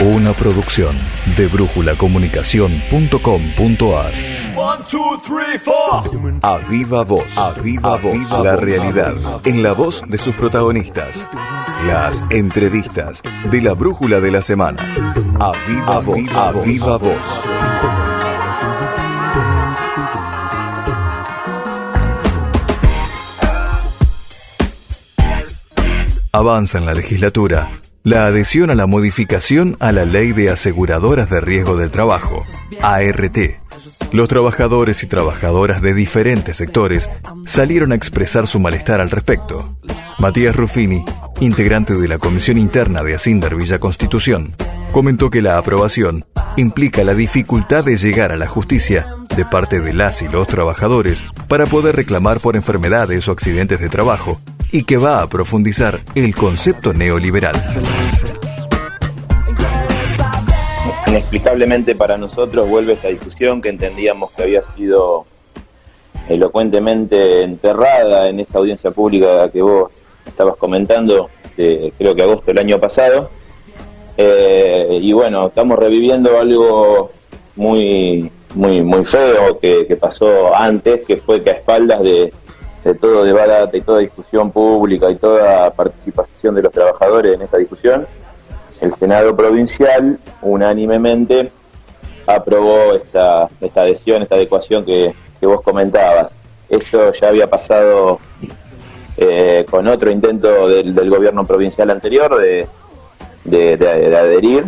Una producción de brújulacomunicación.com.ar. A viva voz, a viva voz, la realidad en la voz de sus protagonistas. Las entrevistas de la brújula de la semana. A viva voz, a viva voz. Avanza en la legislatura la adhesión a la modificación a la Ley de Aseguradoras de Riesgo del Trabajo, ART. Los trabajadores y trabajadoras de diferentes sectores salieron a expresar su malestar al respecto. Matías Ruffini, integrante de la Comisión Interna de Asindar Villa Constitución, comentó que la aprobación implica la dificultad de llegar a la justicia de parte de las y los trabajadores para poder reclamar por enfermedades o accidentes de trabajo y que va a profundizar el concepto neoliberal. Inexplicablemente para nosotros vuelve esta discusión que entendíamos que había sido elocuentemente enterrada en esa audiencia pública que vos estabas comentando, creo que agosto del año pasado. Eh, y bueno, estamos reviviendo algo muy muy muy feo que, que pasó antes, que fue que a espaldas de, de todo debate y toda discusión pública y toda participación de los trabajadores en esta discusión, el Senado provincial unánimemente aprobó esta, esta adhesión, esta adecuación que, vos comentabas. Esto ya había pasado eh, con otro intento del, gobierno provincial anterior de, de, adherir,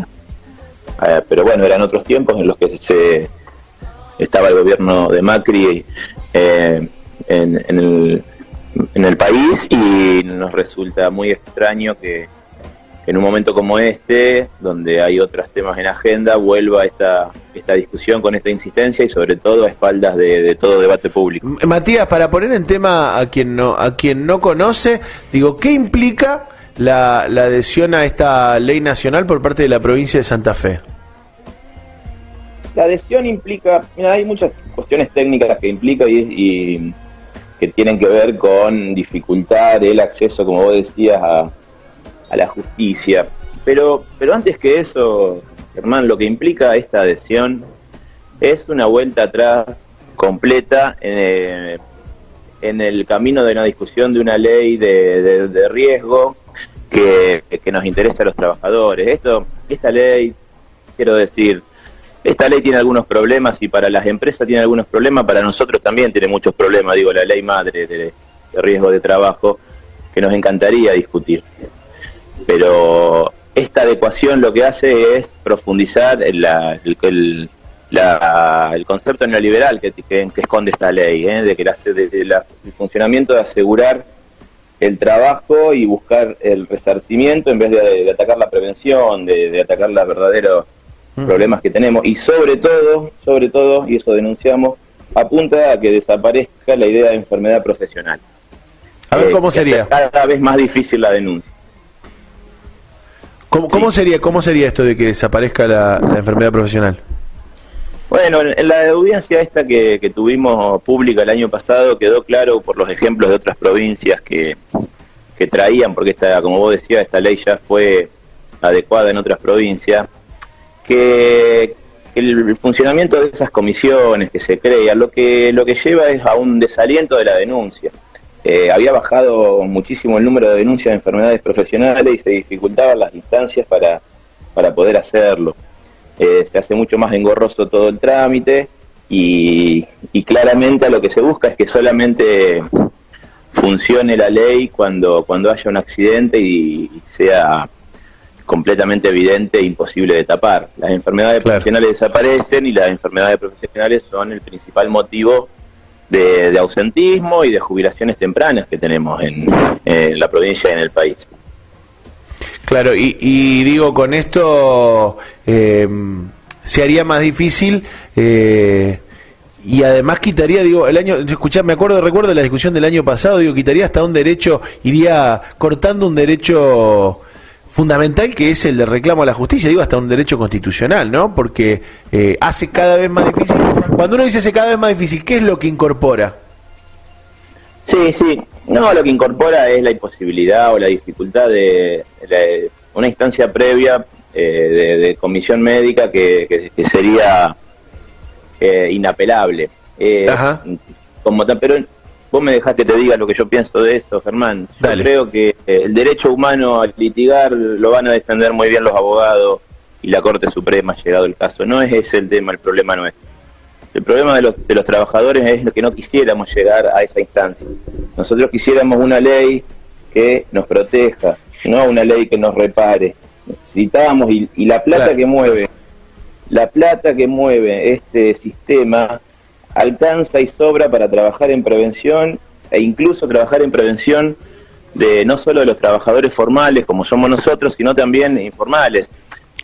eh, pero bueno, eran otros tiempos en los que se estaba el gobierno de Macri. Eh, en, el, en el país y nos resulta muy extraño que, en un momento como este, donde hay otros temas en agenda, vuelva esta, esta discusión con esta insistencia y sobre todo a espaldas de, todo debate público. Matías, para poner en tema a quien no, a quien no conoce, digo, ¿qué implica la, la adhesión a esta ley nacional por parte de la provincia de Santa Fe? La adhesión implica, mira, hay muchas cuestiones técnicas que implica y que tienen que ver con dificultar el acceso, como vos decías, a, la justicia. Pero, pero antes que eso, Germán, lo que implica esta adhesión es una vuelta atrás completa en, el camino de una discusión de una ley de, riesgo que, que, nos interesa a los trabajadores. Esto, esta ley, quiero decir, esta ley tiene algunos problemas y para las empresas tiene algunos problemas, para nosotros también tiene muchos problemas, digo, la ley madre de, riesgo de trabajo, que nos encantaría discutir. Pero esta adecuación lo que hace es profundizar en la, el, el concepto neoliberal que, esconde esta ley, ¿eh? de que el funcionamiento de asegurar el trabajo y buscar el resarcimiento en vez de, atacar la prevención, de, de atacar la verdadera problemas que tenemos y sobre todo, sobre todo, y eso denunciamos, apunta a que desaparezca la idea de enfermedad profesional. A ver, ¿cómo eh, sería? Cada vez más difícil la denuncia. ¿Cómo, cómo sería, ¿Cómo sería esto de que desaparezca la, enfermedad profesional? Bueno, en la audiencia esta que, que, tuvimos pública el año pasado quedó claro por los ejemplos de otras provincias que, que traían, porque esta, como vos decías, esta ley ya fue adecuada en otras provincias, que el funcionamiento de esas comisiones que se crean lo que lo que lleva es a un desaliento de la denuncia. Eh, había bajado muchísimo el número de denuncias de enfermedades profesionales y se dificultaban las instancias para, para poder hacerlo. Eh, se hace mucho más engorroso todo el trámite y, claramente lo que se busca es que solamente funcione la ley cuando, cuando haya un accidente y sea completamente evidente e imposible de tapar. Las enfermedades profesionales desaparecen y las enfermedades profesionales son el principal motivo de, ausentismo y de jubilaciones tempranas que tenemos en, la provincia y en el país. Claro, y, digo, con esto eh, se haría más difícil eh, y además quitaría, digo, el año, escuchá, me acuerdo, recuerdo la discusión del año pasado, digo, quitaría hasta un derecho, iría cortando un derecho fundamental que es el de reclamo a la justicia, digo hasta un derecho constitucional, ¿no? Porque eh, hace cada vez más difícil. Cuando uno dice hace cada vez más difícil, ¿qué es lo que incorpora? Sí, sí. No, lo que incorpora es la imposibilidad o la dificultad de, una instancia previa eh, de, comisión médica que, sería eh, inapelable. Eh, como pero vos me dejaste que te diga lo que yo pienso de esto, Germán. Yo creo que el derecho humano a litigar lo van a defender muy bien los abogados y la Corte Suprema, ha llegado el caso. No es ese el tema, el problema no es. El problema de los, de los trabajadores es que no quisiéramos llegar a esa instancia. Nosotros quisiéramos una ley que nos proteja, no una ley que nos repare. Necesitábamos, y, la plata que mueve, la plata que mueve este sistema alcanza y sobra para trabajar en prevención e incluso trabajar en prevención de no solo de los trabajadores formales como somos nosotros, sino también informales.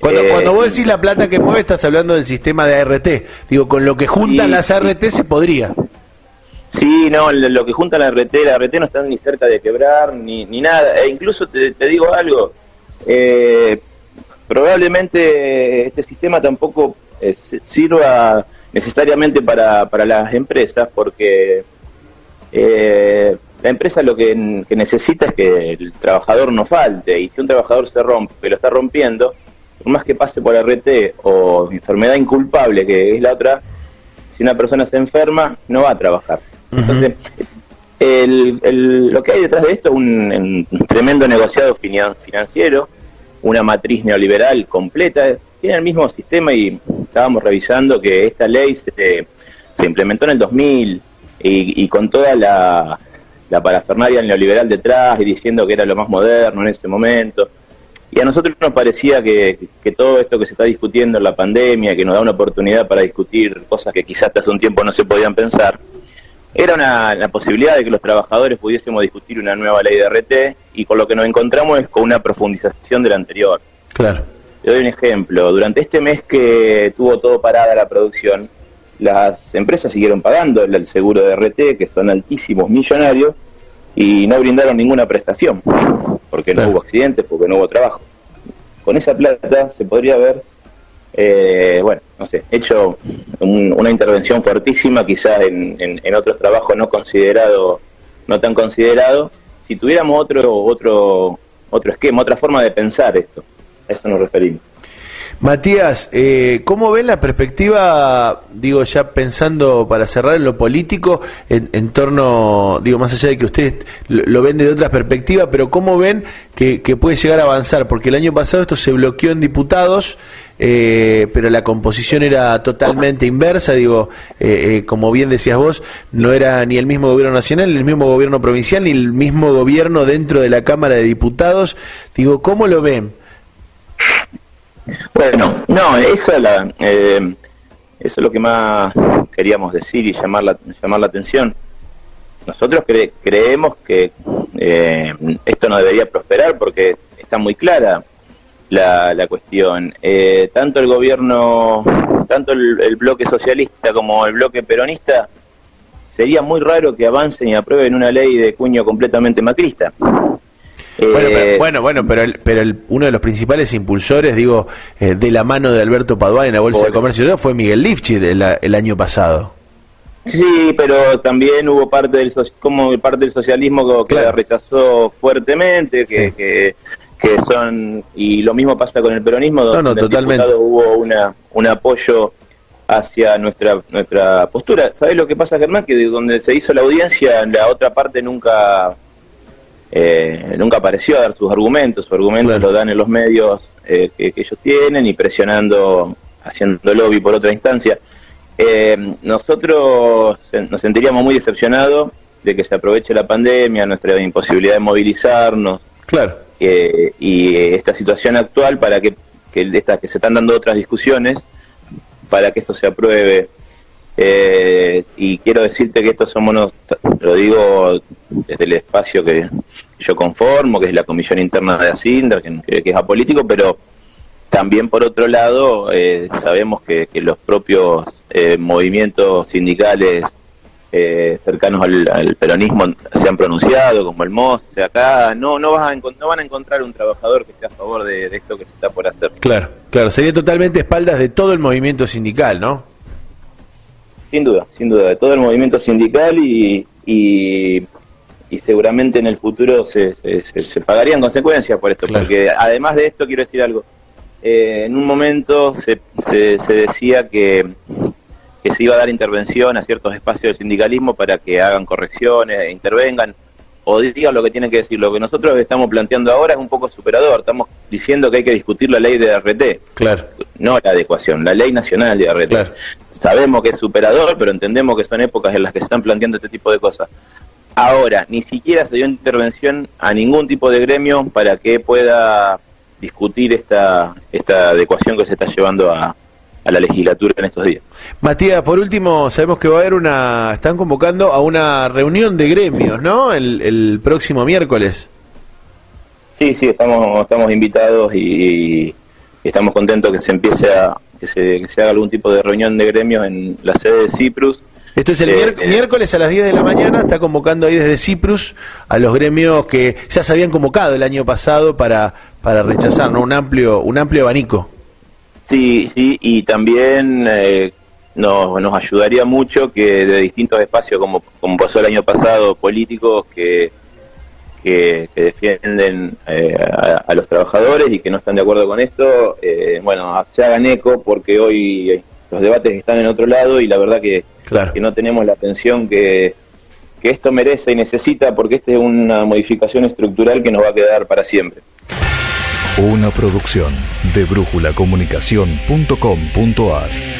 Cuando, eh, cuando vos decís la plata que mueve, estás hablando del sistema de ART. Digo, con lo que juntan las ART se podría. Sí, no, lo que junta la RT, la RT no está ni cerca de quebrar, ni, ni nada. E incluso te, digo algo, eh, probablemente este sistema tampoco eh, sirva necesariamente para, para las empresas, porque eh, la empresa lo que, necesita es que el trabajador no falte, y si un trabajador se rompe, que lo está rompiendo, por más que pase por RT o enfermedad inculpable, que es la otra, si una persona se enferma, no va a trabajar. Entonces, el, lo que hay detrás de esto es un, tremendo negociado financiero, una matriz neoliberal completa. Tiene el mismo sistema y estábamos revisando que esta ley se, se implementó en el 2000 y, con toda la, la parafernaria neoliberal detrás y diciendo que era lo más moderno en ese momento. Y a nosotros nos parecía que, todo esto que se está discutiendo en la pandemia, que nos da una oportunidad para discutir cosas que quizás hace un tiempo no se podían pensar, era una, la posibilidad de que los trabajadores pudiésemos discutir una nueva ley de RT y con lo que nos encontramos es con una profundización de la anterior. Claro. Te doy un ejemplo. Durante este mes que tuvo todo parada la producción, las empresas siguieron pagando el seguro de RT, que son altísimos millonarios, y no brindaron ninguna prestación, porque no hubo accidentes, porque no hubo trabajo. Con esa plata se podría ver eh, bueno, no sé, hecho una intervención fuertísima, quizás en, en, otros trabajos no considerado, no tan considerado, si tuviéramos otro, otro, otro esquema, otra forma de pensar esto, a eso nos referimos. Matías, eh, ¿cómo ven la perspectiva, digo, ya pensando para cerrar en lo político, en, torno, digo, más allá de que ustedes lo, ven de otra perspectiva, pero cómo ven que, puede llegar a avanzar? Porque el año pasado esto se bloqueó en diputados, eh, pero la composición era totalmente inversa, digo, eh, como bien decías vos, no era ni el mismo gobierno nacional, ni el mismo gobierno provincial, ni el mismo gobierno dentro de la Cámara de Diputados. Digo, ¿cómo lo ven? Bueno, no, esa la, eh, eso es lo que más queríamos decir y llamar la, llamar la atención. Nosotros creemos que eh, esto no debería prosperar porque está muy clara la, la cuestión. Eh, tanto el gobierno, tanto el, bloque socialista como el bloque peronista, sería muy raro que avancen y aprueben una ley de cuño completamente macrista. Eh, bueno, bueno, pero, pero uno de los principales impulsores, digo, eh, de la mano de Alberto Paduán en la Bolsa de Comercio fue Miguel Lifchi el año pasado. Sí, pero también hubo parte del como parte del socialismo que, rechazó fuertemente, que, que, son y lo mismo pasa con el peronismo, donde totalmente. hubo una un apoyo hacia nuestra nuestra postura. ¿Sabes lo que pasa, Germán? Que de donde se hizo la audiencia, la otra parte nunca eh, nunca apareció a dar sus argumentos, sus argumentos lo dan en los medios eh, que, ellos tienen y presionando, haciendo lobby por otra instancia. Eh, nosotros nos sentiríamos muy decepcionados de que se aproveche la pandemia, nuestra imposibilidad de movilizarnos claro. y esta situación actual para que, que, que se están dando otras discusiones para que esto se apruebe eh, y quiero decirte que estos somos, lo digo desde el espacio que yo conformo, que es la Comisión Interna de Asindra, que, es apolítico, pero también por otro lado eh, sabemos que, los propios eh, movimientos sindicales cercanos al, peronismo se han pronunciado, como el MOS, o sea, acá no, no, vas a no van a encontrar un trabajador que esté a favor de, de esto que se está por hacer. Claro, claro, sería totalmente espaldas de todo el movimiento sindical, ¿no? Sin duda, sin duda, de todo el movimiento sindical y, y, seguramente en el futuro se, se, pagarían consecuencias por esto, porque además de esto quiero decir algo, eh, en un momento se, se, decía que, que, se iba a dar intervención a ciertos espacios del sindicalismo para que hagan correcciones, e intervengan o digan lo que tienen que decir. Lo que nosotros estamos planteando ahora es un poco superador. Estamos diciendo que hay que discutir la ley de RT. Claro. No la adecuación, la ley nacional de RT. Sabemos que es superador, pero entendemos que son épocas en las que se están planteando este tipo de cosas. Ahora, ni siquiera se dio intervención a ningún tipo de gremio para que pueda discutir esta, esta adecuación que se está llevando a, a la legislatura en estos días. Matías, por último, sabemos que va a haber una, están convocando a una reunión de gremios, ¿no? El, próximo miércoles. Sí, sí, estamos, estamos invitados y, estamos contentos que se empiece a, que se, que se haga algún tipo de reunión de gremios en la sede de Ciprus. Esto es el eh, eh, miércoles a las 10 de la mañana, está convocando ahí desde Ciprus a los gremios que ya se habían convocado el año pasado para, para rechazar, ¿no? Un amplio, un amplio abanico. Sí, sí, y también eh, nos, nos ayudaría mucho que de distintos espacios, como, como pasó el año pasado, políticos que, que, defienden eh, a, los trabajadores y que no están de acuerdo con esto, eh, bueno, se hagan eco porque hoy los debates están en otro lado y la verdad que, que no tenemos la atención que, que esto merece y necesita porque esta es una modificación estructural que nos va a quedar para siempre. Una producción de brújulacomunicación.com.ar